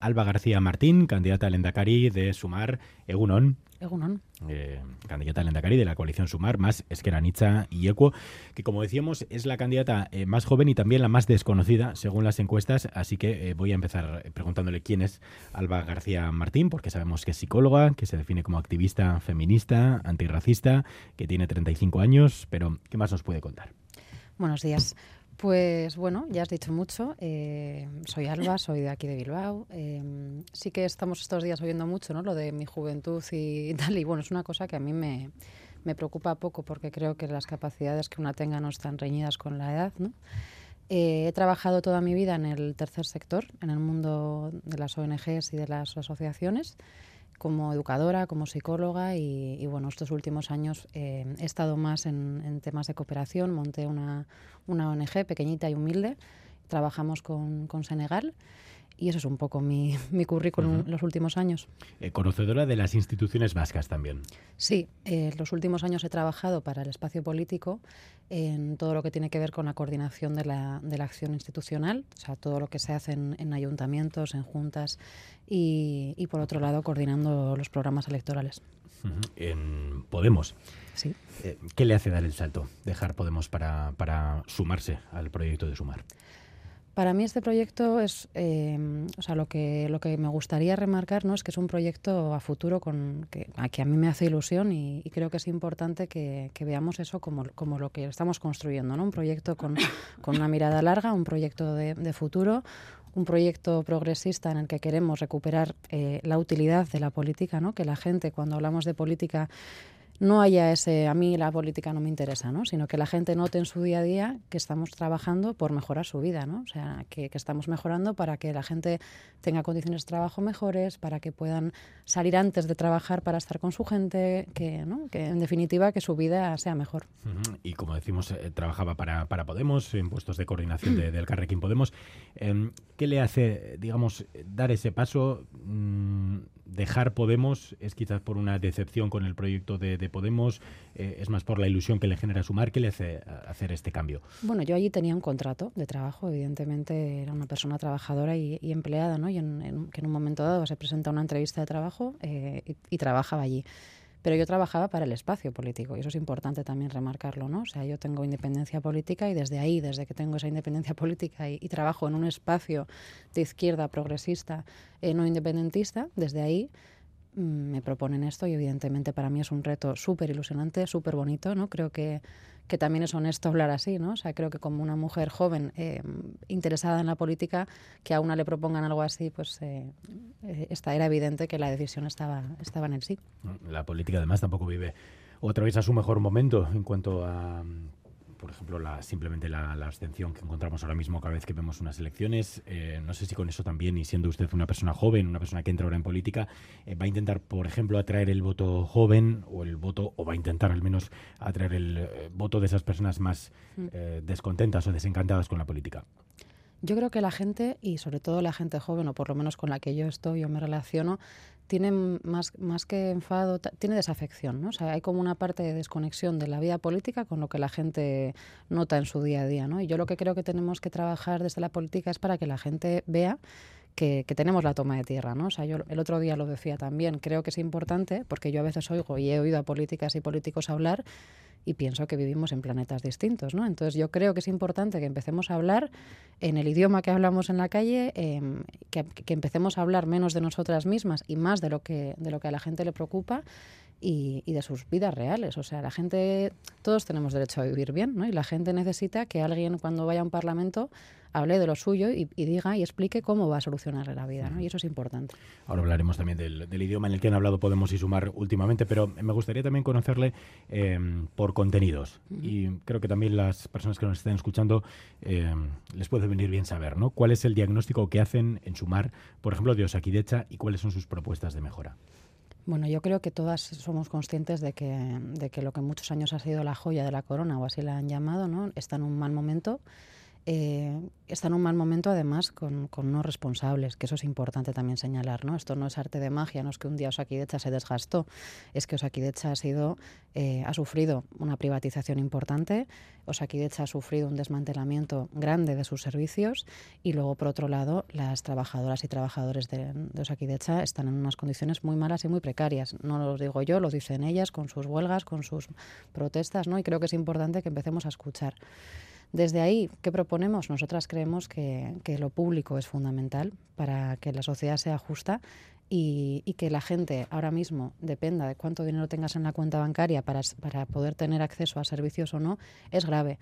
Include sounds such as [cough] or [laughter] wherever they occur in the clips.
Alba García Martín, candidata al Endacari de Sumar, Egunon. Egunon. Eh, candidata al Endacari de la coalición Sumar, más Esqueranitza y Ecuo, que como decíamos es la candidata eh, más joven y también la más desconocida según las encuestas, así que eh, voy a empezar preguntándole quién es Alba García Martín, porque sabemos que es psicóloga, que se define como activista feminista, antirracista, que tiene 35 años, pero ¿qué más nos puede contar? Buenos días. Pues bueno, ya has dicho mucho. Eh, soy Alba, soy de aquí de Bilbao. Eh, sí que estamos estos días oyendo mucho, ¿no? Lo de mi juventud y [laughs] tal. Y bueno, es una cosa que a mí me, me preocupa poco porque creo que las capacidades que una tenga no están reñidas con la edad, ¿no? Eh, he trabajado toda mi vida en el tercer sector, en el mundo de las ONGs y de las asociaciones como educadora, como psicóloga y, bueno, estos últimos años eh, he estado más en, temas de cooperación, monté una, una ONG pequeñita y humilde, trabajamos con, con Senegal y eso es un poco mi, [laughs] mi currículum en los últimos años. Eh, conocedora de las instituciones vascas también. Sí, en los últimos años he trabajado para el espacio político en todo lo que tiene que ver con la coordinación de la, de la acción institucional, o sea, todo lo que se hace en, en ayuntamientos, en juntas y, y, por otro lado, coordinando los programas electorales. En Podemos. Sí. Eh, ¿Qué le hace dar el salto, dejar Podemos para, para sumarse al proyecto de Sumar? Para mí este proyecto es, eh, o sea, lo que, lo que me gustaría remarcar ¿no? es que es un proyecto a futuro con, que, a, que a mí me hace ilusión y, creo que es importante que, que, veamos eso como, como lo que estamos construyendo, ¿no? un proyecto con, con una mirada larga, un proyecto de, de, futuro, un proyecto progresista en el que queremos recuperar eh, la utilidad de la política, ¿no? que la gente cuando hablamos de política no haya ese, a mí la política no me interesa, ¿no? sino que la gente note en su día a día que estamos trabajando por mejorar su vida, ¿no? o sea, que, que, estamos mejorando para que la gente tenga condiciones de trabajo mejores, para que puedan salir antes de trabajar para estar con su gente, que, ¿no? que en definitiva que su vida sea mejor. Uh -huh. Y como decimos, eh, trabajaba para, para, Podemos, en puestos de coordinación de, [clears throat] del Carrequín Podemos. Eh, ¿Qué le hace, digamos, dar ese paso? Mmm, dejar Podemos es quizás por una decepción con el proyecto de, de Podemos, eh, es más por la ilusión que le genera sumar. ¿Qué le hace hacer este cambio? Bueno, yo allí tenía un contrato de trabajo, evidentemente era una persona trabajadora y, empleada, ¿no? Y en, que en un momento dado se presenta una entrevista de trabajo eh, y trabajaba allí pero yo trabajaba para el espacio político y eso es importante también remarcarlo, ¿no? O sea, yo tengo independencia política y desde ahí, desde que tengo esa independencia [laughs] política y, trabajo en un espacio de izquierda progresista, eh, no independentista, desde ahí me proponen esto y evidentemente para mí es un reto súper ilusionante, súper bonito, ¿no? Creo que que también es honesto hablar así, ¿no? O sea, creo que como una mujer joven eh, interesada en la política, que a una le propongan algo así, pues eh, eh, era evidente que la decisión estaba, estaba en el sí. La política además tampoco vive otra vez a su mejor momento en cuanto a por ejemplo, la, simplemente la, la, abstención que encontramos ahora mismo cada vez que vemos unas elecciones. Eh, no sé si con eso también, y siendo usted una persona joven, una persona que entra ahora en política, eh, va a intentar, por ejemplo, atraer el voto joven o el voto, o va a intentar al menos atraer el eh, voto de esas personas más mm. descontentas o desencantadas con la política. Yo creo que la gente, y sobre todo la gente joven, o por lo menos con la que yo estoy, yo me relaciono, tiene más, más que enfado, tiene desafección, ¿no? O sea, hay como una parte de desconexión de la vida política con lo que la gente nota en su día a día, ¿no? Y yo lo que creo que tenemos que trabajar desde la política es para que la gente vea que, que, tenemos la toma de tierra, ¿no? O sea, yo el otro día lo decía también, creo que es importante, porque yo a veces oigo y he oído a políticas y políticos hablar y pienso que vivimos en planetas distintos, ¿no? Entonces yo creo que es importante que empecemos a hablar en el idioma que hablamos en la calle, eh, que, que, empecemos a hablar menos de nosotras mismas y más de lo que, de lo que a la gente le preocupa y, y, de sus vidas reales. O sea, la gente, todos tenemos derecho a vivir bien, ¿no? Y la gente necesita que alguien cuando vaya a un parlamento hable de lo suyo y, y diga y explique cómo va a solucionar la vida, ¿no? Y eso es importante. Ahora hablaremos también del, del, idioma en el que han hablado Podemos y Sumar últimamente, pero me gustaría también conocerle eh, por contenidos. Uh -huh. Y creo que también las personas que nos estén escuchando eh, les puede venir bien saber, ¿no? ¿Cuál es el diagnóstico que hacen en Sumar, por ejemplo, de Osakidecha y cuáles son sus propuestas de mejora? Bueno, yo creo que todas somos conscientes de que, de que lo que muchos años ha sido la joya de la corona, o así la han llamado, ¿no? está en un mal momento. Eh, está en un mal momento además con, con, unos responsables, que eso es importante también señalar, ¿no? Esto no es arte de magia, no es que un día Osakidecha se desgastó, es que Osakidecha ha sido, eh, ha sufrido una privatización importante, Osakidecha ha sufrido un desmantelamiento grande de sus servicios y luego por otro lado las trabajadoras y trabajadores de, de Osakidecha están en unas condiciones muy malas y muy precarias. No lo digo yo, lo dicen ellas con sus huelgas, con sus protestas, ¿no? Y creo que es importante que empecemos a escuchar. Desde ahí, ¿qué proponemos? Nosotras creemos que, que lo público es fundamental para que la sociedad sea justa y, que la gente ahora mismo dependa de cuánto dinero tengas en la cuenta bancaria para, para poder tener acceso a servicios o no, es grave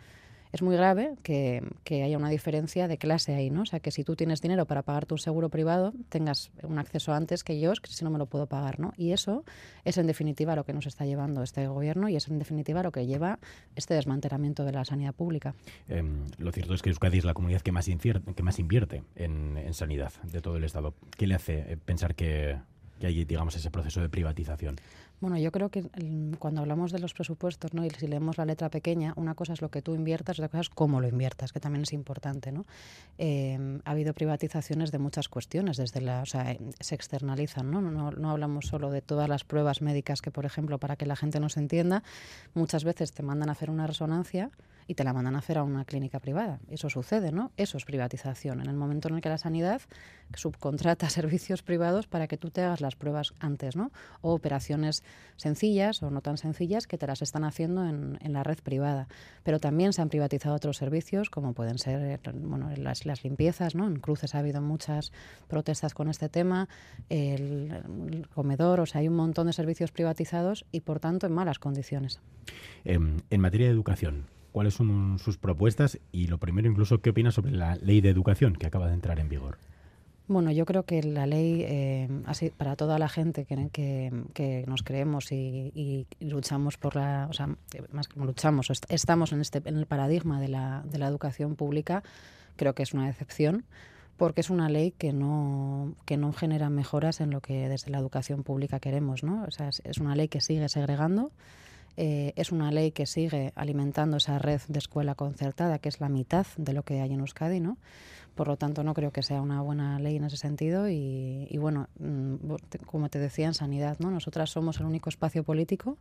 es muy grave que, que, haya una diferencia de clase ahí, ¿no? O sea, que si tú tienes dinero para pagar tu seguro privado, tengas un acceso antes que yo, que si no me lo puedo pagar, ¿no? Y eso es en definitiva lo que nos está llevando este gobierno y es en definitiva lo que lleva este desmantelamiento de la sanidad pública. Eh, lo cierto es que Euskadi es la comunidad que más, invierte en, en, sanidad de todo el Estado. ¿Qué le hace eh, pensar que, que hay, digamos, ese proceso de privatización? Bueno, yo creo que cuando hablamos de los presupuestos, ¿no? y si leemos la letra pequeña, una cosa es lo que tú inviertas, otra cosa es cómo lo inviertas, que también es importante. ¿no? Eh, ha habido privatizaciones de muchas cuestiones, desde la, o sea, se externalizan. ¿no? No, no hablamos solo de todas las pruebas médicas que, por ejemplo, para que la gente nos entienda, muchas veces te mandan a hacer una resonancia y te la mandan a hacer a una clínica privada. Eso sucede, ¿no? Eso es privatización. En el momento en el que la sanidad subcontrata [laughs] servicios privados para que tú te hagas las pruebas antes, ¿no? O operaciones sencillas o no tan sencillas que te las están haciendo en, en la red privada. Pero también se han privatizado otros servicios, como pueden ser bueno, las, las limpiezas, ¿no? En Cruces ha habido muchas protestas con este tema, el, comedor, o sea, hay un montón de servicios privatizados y, por tanto, en malas condiciones. Eh, en materia de educación, cuáles son sus propuestas y lo primero incluso qué opina sobre la ley de educación que acaba de entrar en vigor. Bueno, yo creo que la ley, eh, así, para toda la gente que, que, que nos creemos y, y, luchamos por la, o sea, más que luchamos, estamos en, este, en el paradigma de la, de la educación pública, creo que es una decepción porque es una ley que no, que no genera mejoras en lo que desde la educación pública queremos, ¿no? O sea, es, es una ley que sigue segregando, eh, es una ley que sigue alimentando esa red de escuela concertada, que es la mitad de lo que hay en Euskadi, ¿no? Por lo tanto, no creo que sea una buena ley en ese sentido. Y, y bueno, mmm, como te decía, en sanidad, ¿no? Nosotras somos el único espacio político,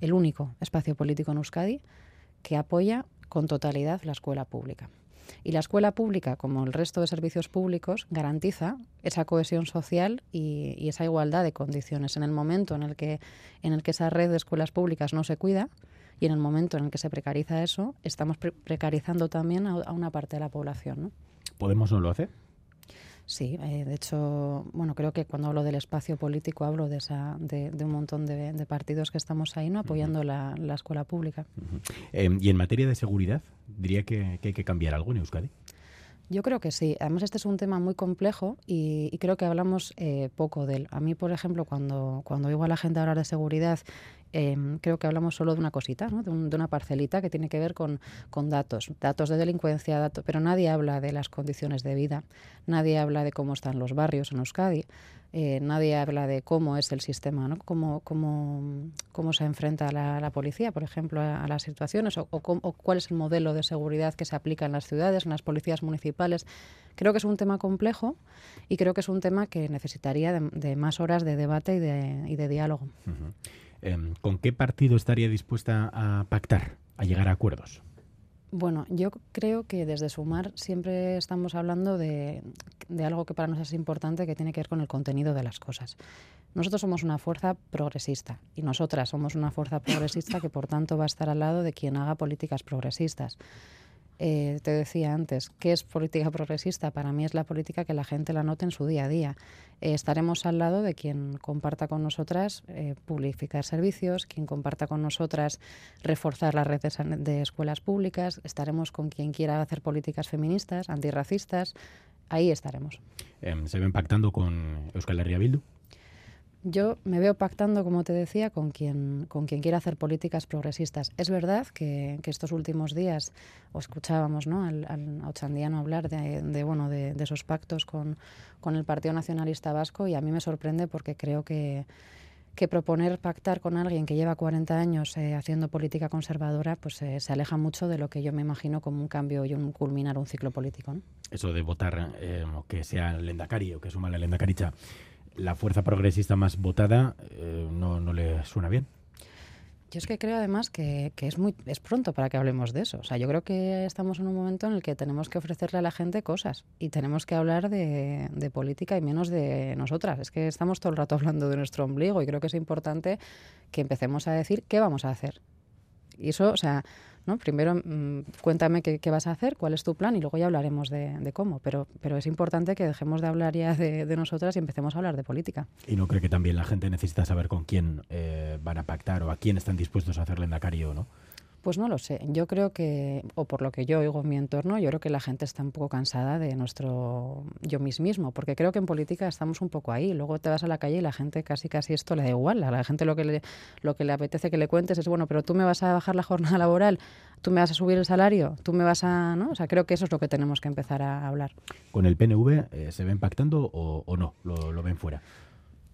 el único espacio político en Euskadi que apoya con totalidad la escuela pública. Y la escuela pública, como el resto de servicios públicos, garantiza esa cohesión social y, esa igualdad de condiciones. En el momento en el, que, en el que esa red de escuelas públicas no se cuida y en el momento en el que se precariza eso, estamos pre precarizando también a, a, una parte de la población. ¿no? ¿Podemos no lo hace? Sí, eh, de hecho, bueno, creo que cuando hablo del espacio político hablo de, esa, de, de un montón de, de, partidos que estamos ahí, ¿no? Apoyando uh -huh. la, la, escuela pública. Uh -huh. eh, y en materia de seguridad, diría que, que, hay que cambiar algo en Euskadi. Yo creo que sí. Además, este es un tema muy complejo y, y creo que hablamos eh, poco de él. A mí, por ejemplo, cuando, cuando oigo a la gente hablar de seguridad eh, creo que hablamos solo de una cosita, ¿no? de, un, de, una parcelita que tiene que ver con, datos, datos de delincuencia, datos, pero nadie habla de las condiciones de vida, nadie habla de cómo están los barrios en Euskadi, eh, nadie habla de cómo es el sistema, ¿no? cómo, cómo, cómo se enfrenta la, policía, por ejemplo, a, las situaciones, o, o, o, cuál es el modelo de seguridad que se aplica en las ciudades, en las policías municipales. Creo que es un tema complejo y creo que es un tema que necesitaría de, más horas de debate y de, y de diálogo. Eh, ¿con qué partido estaría dispuesta a pactar, a llegar a acuerdos? Bueno, yo creo que desde Sumar siempre estamos hablando de, de, algo que para nosotros es importante, que tiene que ver con el contenido de las cosas. Nosotros somos una fuerza progresista y nosotras somos una fuerza progresista que por tanto va a estar al lado de quien haga políticas progresistas eh, te decía antes, ¿qué es política progresista? Para mí es la política que la gente la note en su día a día. Eh, estaremos al lado de quien comparta con nosotras eh, publificar servicios, quien comparta con nosotras reforzar las redes de escuelas públicas, estaremos con quien quiera hacer políticas feministas, antirracistas, ahí estaremos. ¿Se ven pactando con Euskal Herria Bildu? Yo me veo pactando, como te decía, con quien, con quien quiera hacer políticas progresistas. Es verdad que, estos últimos días o escuchábamos ¿no? al, al Ochandiano hablar de, de bueno, de, de, esos pactos con, con el Partido Nacionalista Vasco y a mí me sorprende porque creo que, que proponer pactar con alguien que lleva 40 años eh, haciendo política conservadora, pues eh, se aleja mucho de lo que yo me imagino como un cambio y un culminar un ciclo político. Eso de votar eh, que sea el Lendakari o que suma la Lendakaricha, la fuerza progresista más votada, no, no le suena bien. Yo es que creo además que, es muy es pronto para que hablemos de eso. O sea, yo creo que estamos en un momento en el que tenemos que ofrecerle a la gente cosas y tenemos que hablar de, de, política y menos de nosotras. Es que estamos todo el rato hablando de nuestro ombligo y creo que es importante que empecemos a decir qué vamos a hacer. Y eso, o sea, ¿no? Primero mm, cuéntame qué, vas a hacer, cuál es tu plan y luego ya hablaremos de, cómo. Pero, pero es importante que dejemos de hablar ya de, nosotras y empecemos a hablar de política. ¿Y no cree que también la gente necesita saber con quién eh, van a pactar o a quién están dispuestos a hacerle en o no? Pues no lo sé. Yo creo que, o por lo que yo oigo en mi entorno, yo creo que la gente está un poco cansada de nuestro yo mismo, porque creo que en política estamos un poco ahí. Luego te vas a la calle y la gente casi casi esto le da igual. A la gente lo que le, lo que le apetece que le cuentes es, bueno, pero tú me vas a bajar la jornada [laughs] laboral, tú me vas a subir el salario, tú me vas a... ¿no? O sea, creo que eso es lo que tenemos que empezar a hablar. ¿Con el PNV eh, se ven pactando o, no? ¿Lo, ¿Lo, ven fuera?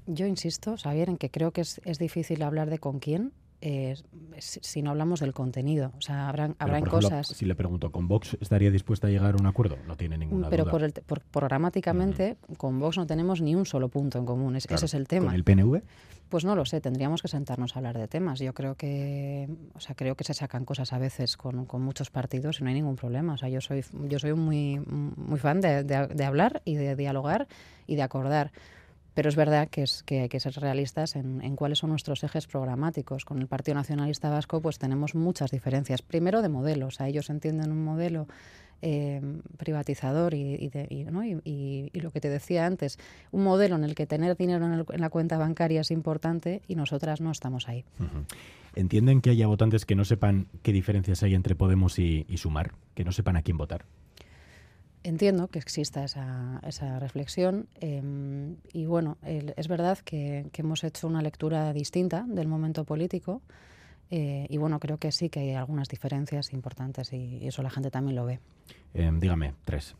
Yo insisto, Xavier, en que creo que es, es difícil hablar de con quién, eh, si, no hablamos del contenido. O sea, habrán, habrán cosas. Si le pregunto, ¿con Vox estaría dispuesta a llegar a un acuerdo? No tiene ninguna Pero duda. Por, el, por programáticamente, con Vox no tenemos ni un solo punto en común. ese es el tema. ¿Con el PNV? Pues no lo sé, tendríamos que sentarnos a hablar de temas. Yo creo que, o sea, creo que se sacan cosas a veces con, con muchos partidos y no hay ningún problema. O sea, yo soy, yo soy muy, muy fan de, de hablar y de dialogar y de acordar pero es verdad que, es, que hay que ser realistas en, cuáles son nuestros ejes programáticos. Con el Partido Nacionalista Vasco pues tenemos muchas diferencias. Primero de modelos, ellos entienden un modelo eh, privatizador y, lo que te decía antes, un modelo en el que tener dinero en, la cuenta bancaria es importante y nosotras no estamos ahí. ¿Entienden que haya votantes que no sepan qué diferencias hay entre Podemos y Sumar, que no sepan a quién votar? Entiendo que exista esa, esa reflexión em, y bueno, es verdad que, hemos hecho una lectura distinta del momento político eh, y bueno, creo que sí que hay algunas diferencias importantes y, eso la gente también lo ve. Em, dígame, tres.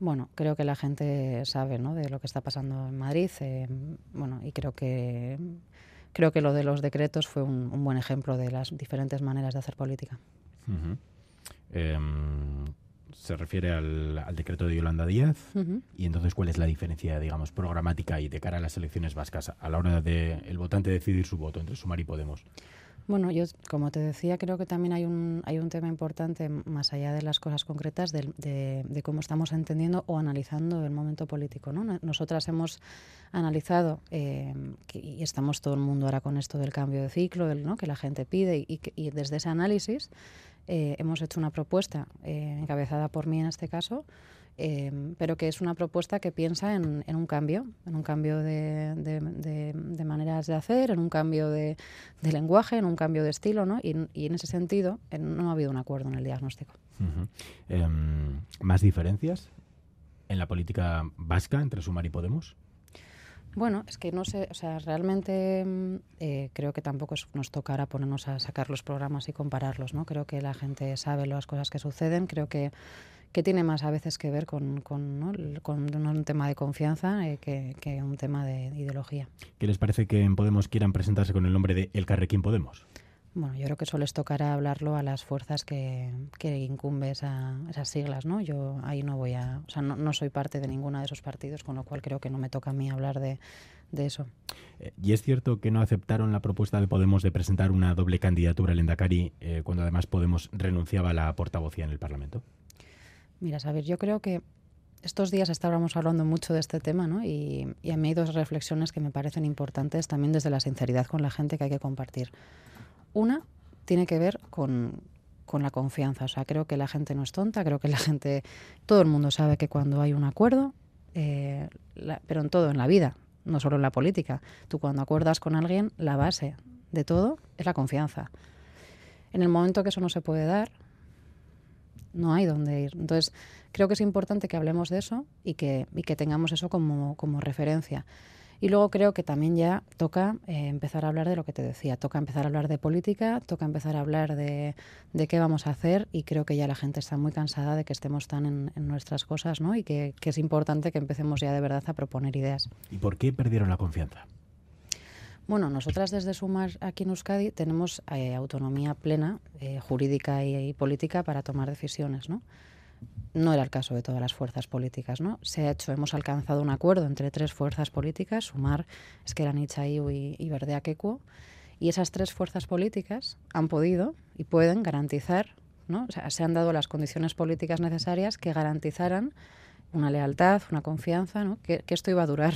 Bueno, creo que la gente sabe ¿no? de lo que está pasando en Madrid em, bueno, y creo que, creo que lo de los decretos fue un, buen ejemplo de las diferentes maneras de hacer política se refiere al, decreto de Yolanda Díaz. Y entonces, ¿cuál es la diferencia, digamos, programática y de cara a las elecciones vascas a la hora de el votante decidir su voto entre Sumar y Podemos? Bueno, yo, como te decía, creo que también hay un, hay un tema importante, más allá de las cosas concretas, de, de, cómo estamos entendiendo o analizando el momento político. ¿no? Nosotras hemos analizado, eh, y estamos todo el mundo ahora con esto del cambio de ciclo, del, ¿no? que la gente pide, y, y desde ese análisis eh, hemos hecho una propuesta eh, encabezada por mí en este caso, eh, pero que es una propuesta que piensa en, un cambio, en un cambio de, maneras de hacer, en un cambio de, lenguaje, en un cambio de estilo, ¿no? Y, en ese sentido no ha habido un acuerdo en el diagnóstico. Em, ¿Más diferencias en la política vasca entre Sumar y Podemos? Bueno, es que no sé, o sea, realmente mm, eh, creo que tampoco nos tocará ponernos a sacar los programas y compararlos, ¿no? Creo que la gente sabe las cosas que suceden, creo que, que tiene más a veces que ver con, con, un tema de confianza eh, que, un tema de ideología. ¿Qué les parece que en Podemos quieran presentarse con el nombre de El Carrequín Podemos? Bueno, yo creo que eso les tocará hablarlo a las fuerzas que, que incumbe esa, esas siglas, ¿no? Yo ahí no voy a... O sea, no, soy parte de ninguno de esos partidos, con lo cual creo que no me toca a mí hablar de, eso. Eh, ¿Y es cierto que no aceptaron la propuesta de Podemos de presentar una doble candidatura al Endacari eh, cuando además Podemos renunciaba a la portavocía en el Parlamento? Mira, Saber, yo creo que estos días estábamos hablando mucho de este tema, ¿no? Y, y a mí hay dos reflexiones que me parecen importantes también desde la sinceridad con la gente que hay que compartir. Una tiene que ver con, la confianza. O sea, creo que la gente no es tonta, creo que la gente, todo el mundo sabe que cuando hay un acuerdo, eh, pero en todo, en la vida, no solo en la política, tú cuando acuerdas con alguien, la base de todo es la confianza. En el momento que eso no se puede dar, no hay dónde ir. Entonces, creo que es importante que hablemos de eso y que, y que tengamos eso como, como referencia. Y luego creo que también ya toca eh, empezar a hablar de lo que te decía, toca empezar a hablar de política, toca empezar a hablar de, de, qué vamos a hacer y creo que ya la gente está muy cansada de que estemos tan en, nuestras cosas ¿no? y que, que, es importante que empecemos ya de verdad a proponer ideas. ¿Y por qué perdieron la confianza? Bueno, nosotras desde Sumar aquí en Euskadi tenemos eh, autonomía plena, eh, jurídica y, política para tomar decisiones, ¿no? No era el caso de todas las fuerzas políticas, ¿no? Se ha hecho, hemos alcanzado un acuerdo entre tres fuerzas políticas, Sumar, Esqueranitza y, y Verde Aquecuo, y esas tres fuerzas políticas han podido y pueden garantizar, ¿no? O sea, se han dado las condiciones políticas necesarias que garantizaran una lealtad, una confianza, ¿no? que esto iba a durar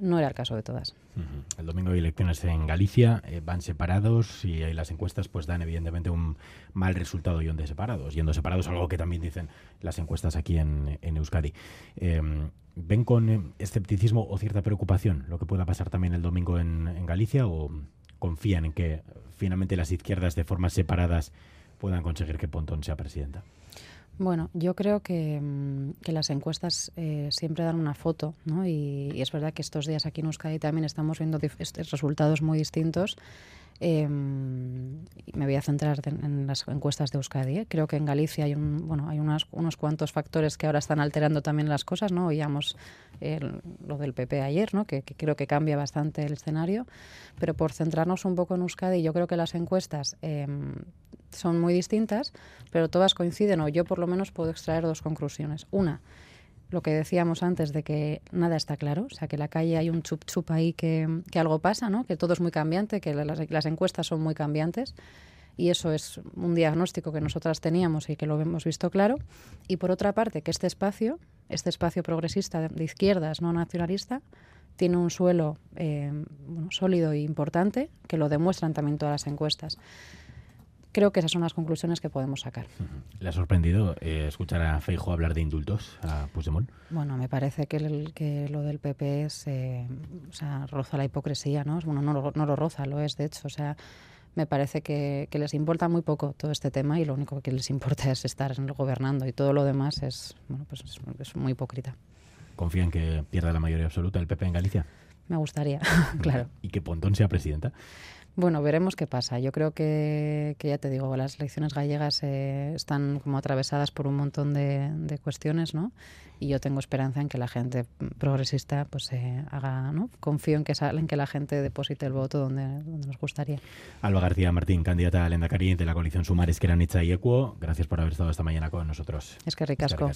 no era el caso de todas. El domingo hay elecciones en Galicia, eh, van separados y las encuestas pues dan evidentemente un mal resultado yendo separados. Yendo separados, algo que también dicen las encuestas aquí en, Euskadi. Em, ¿Ven con eh, escepticismo o cierta preocupación lo que pueda pasar también el domingo en, en Galicia o confían en que finalmente las izquierdas de formas separadas puedan conseguir que Pontón sea presidenta? Bueno, yo creo que, mm, las encuestas eh, siempre dan una foto, ¿no? Y, es verdad que estos días aquí en Euskadi también estamos viendo resultados muy distintos. Em, me voy a centrar en, las encuestas de Euskadi. ¿eh? Creo que en Galicia hay, un, bueno, hay unas, unos cuantos factores que ahora están alterando también las cosas. ¿no? Oíamos lo del PP ayer, ¿no? Que, que, creo que cambia bastante el escenario. Pero por centrarnos un poco en Euskadi, yo creo que las encuestas em, son muy distintas, pero todas coinciden, o yo por lo menos puedo extraer dos conclusiones. Una, lo que decíamos antes de que nada está claro, o sea, que en la calle hay un chup chup ahí que, algo pasa, ¿no? que todo es muy cambiante, que las, encuestas son muy cambiantes. Y eso es un diagnóstico que nosotras teníamos y que lo hemos visto claro. Y por otra parte, que este espacio, este espacio progresista de, izquierdas, no nacionalista, tiene un suelo eh, sólido e importante, que lo demuestran también todas las encuestas. Creo que esas son las conclusiones que podemos sacar. ¿Le ha sorprendido eh, escuchar a Feijo hablar de indultos a Puigdemont? Bueno, me parece que, el, que lo del PP es, eh, o sea, roza la hipocresía, ¿no? Bueno, no, no, lo roza, lo es, de hecho, o sea, me parece que, que, les importa muy poco todo este tema y lo único que les importa es estar gobernando y todo lo demás es, bueno, pues es, muy hipócrita. ¿Confían que pierda la mayoría absoluta el PP en Galicia? Me gustaría, [laughs] claro. ¿Y que Pontón sea presidenta? Bueno, veremos qué pasa. Yo creo que, ya te digo, las elecciones gallegas eh, están como atravesadas por un montón de, cuestiones, ¿no? Y yo tengo esperanza en que la gente progresista pues eh, haga, ¿no? Confío en que, en que la gente deposite el voto donde, nos gustaría. Alba García Martín, candidata a Lendakari de la coalición Sumares, que eran y Equo. Gracias por haber estado esta mañana con nosotros. Es que ricasco.